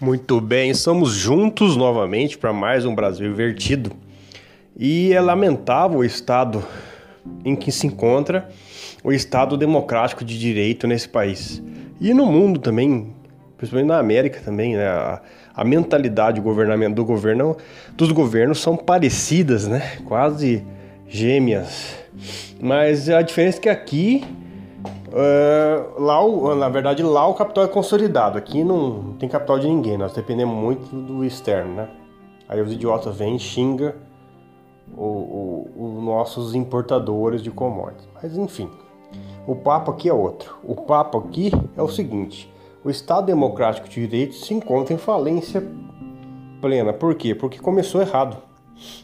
Muito bem, estamos juntos novamente para mais um Brasil Invertido. E é lamentável o estado em que se encontra o Estado democrático de direito nesse país. E no mundo também, principalmente na América também, né? A, a mentalidade governamento do governo dos governos são parecidas, né? Quase gêmeas. Mas a diferença é que aqui Uh, lá, na verdade, lá o capital é consolidado. Aqui não tem capital de ninguém. Nós dependemos muito do externo, né? Aí os idiotas vêm e xingam os nossos importadores de commodities. Mas enfim, o papo aqui é outro. O papo aqui é o seguinte: o Estado Democrático de Direito se encontra em falência plena. Por quê? Porque começou errado.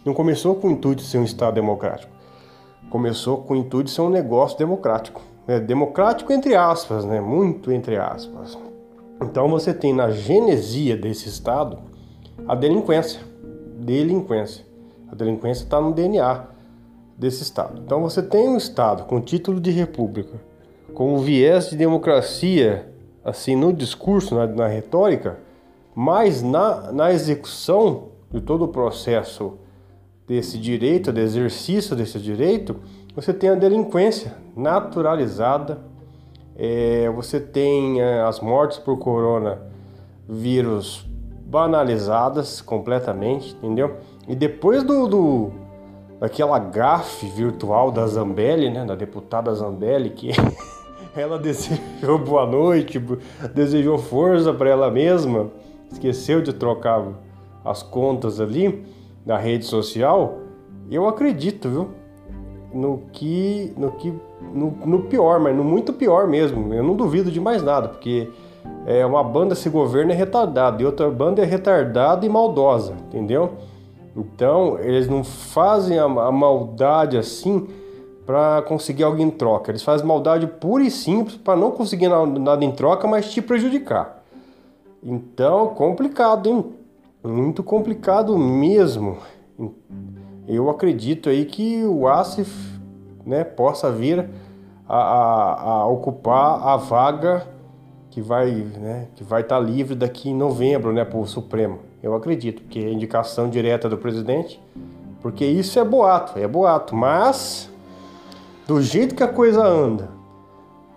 Não começou com o intuito de ser um Estado democrático. Começou com o intuito de ser um negócio democrático é, democrático entre aspas, né? Muito entre aspas. Então você tem na genesia desse Estado a delinquência. Delinquência. A delinquência está no DNA desse Estado. Então você tem um Estado com título de república, com um viés de democracia, assim, no discurso, na, na retórica, mas na, na execução de todo o processo desse direito, do exercício desse direito, você tem a delinquência naturalizada, é, você tem é, as mortes por coronavírus banalizadas completamente, entendeu? E depois do, do daquela gafe virtual da Zambelli, né, da deputada Zambelli, que ela desejou boa noite, desejou força para ela mesma, esqueceu de trocar as contas ali da rede social, eu acredito, viu? no que no que no, no, pior, mas no muito pior mesmo. Eu não duvido de mais nada, porque é uma banda se governa é retardada e outra banda é retardada e maldosa, entendeu? Então eles não fazem a, a maldade assim para conseguir algo em troca. Eles fazem maldade pura e simples para não conseguir nada em troca, mas te prejudicar. Então complicado, hein? Muito complicado mesmo. Eu acredito aí que o Asif né, possa vir a, a, a ocupar a vaga que vai né, que vai estar tá livre daqui em novembro né, para o Supremo. Eu acredito, porque é indicação direta do presidente, porque isso é boato, é boato, mas do jeito que a coisa anda,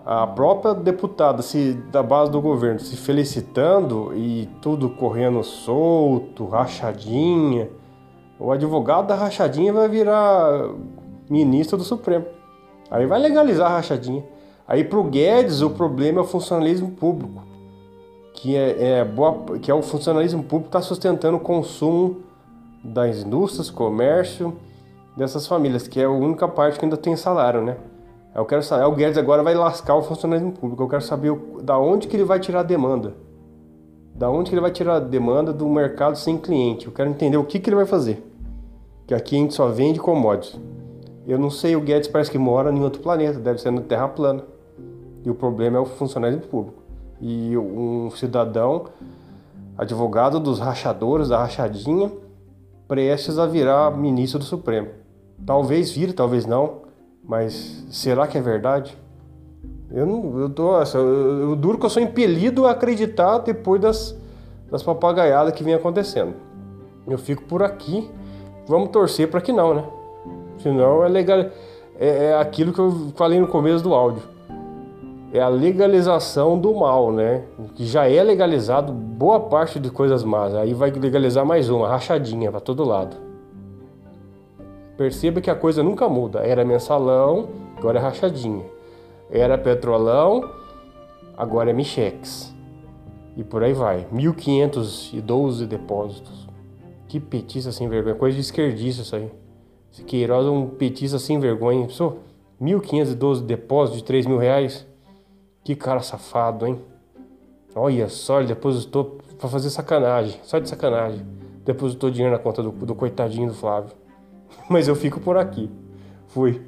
a própria deputada se, da base do governo se felicitando e tudo correndo solto, rachadinha, o advogado da rachadinha vai virar ministro do Supremo. Aí vai legalizar a rachadinha. Aí para o Guedes o problema é o funcionalismo público, que é, é boa, que é o funcionalismo público está sustentando o consumo das indústrias, comércio dessas famílias, que é a única parte que ainda tem salário, né? Eu quero saber, o Guedes agora vai lascar o funcionalismo público. Eu quero saber da onde que ele vai tirar a demanda. Da onde que ele vai tirar a demanda do mercado sem cliente? Eu quero entender o que, que ele vai fazer. Que aqui a gente só vende commodities. Eu não sei, o Guedes parece que mora em outro planeta, deve ser na Terra plana. E o problema é o funcionalismo público. E um cidadão, advogado dos rachadores, da rachadinha, prestes a virar ministro do Supremo. Talvez vire, talvez não, mas será que é verdade? Eu não, eu tô, eu, eu duro que eu sou impelido a acreditar depois das, das papagaiadas que vem acontecendo. Eu fico por aqui, vamos torcer para que não, né? Senão é legal, é, é aquilo que eu falei no começo do áudio. É a legalização do mal, né? Que já é legalizado boa parte de coisas más. Aí vai legalizar mais uma, rachadinha para todo lado. Perceba que a coisa nunca muda. Era mensalão, agora é rachadinha. Era petrolão, agora é Michex. E por aí vai. 1.512 depósitos. Que petista sem vergonha. Coisa de esquerdista isso aí. Esse Queiroz é um petista sem vergonha. Pessoal, 1.512 depósitos de 3 mil reais. Que cara safado, hein? Olha só, ele depositou pra fazer sacanagem. Só de sacanagem. Depositou dinheiro na conta do, do coitadinho do Flávio. Mas eu fico por aqui. Fui.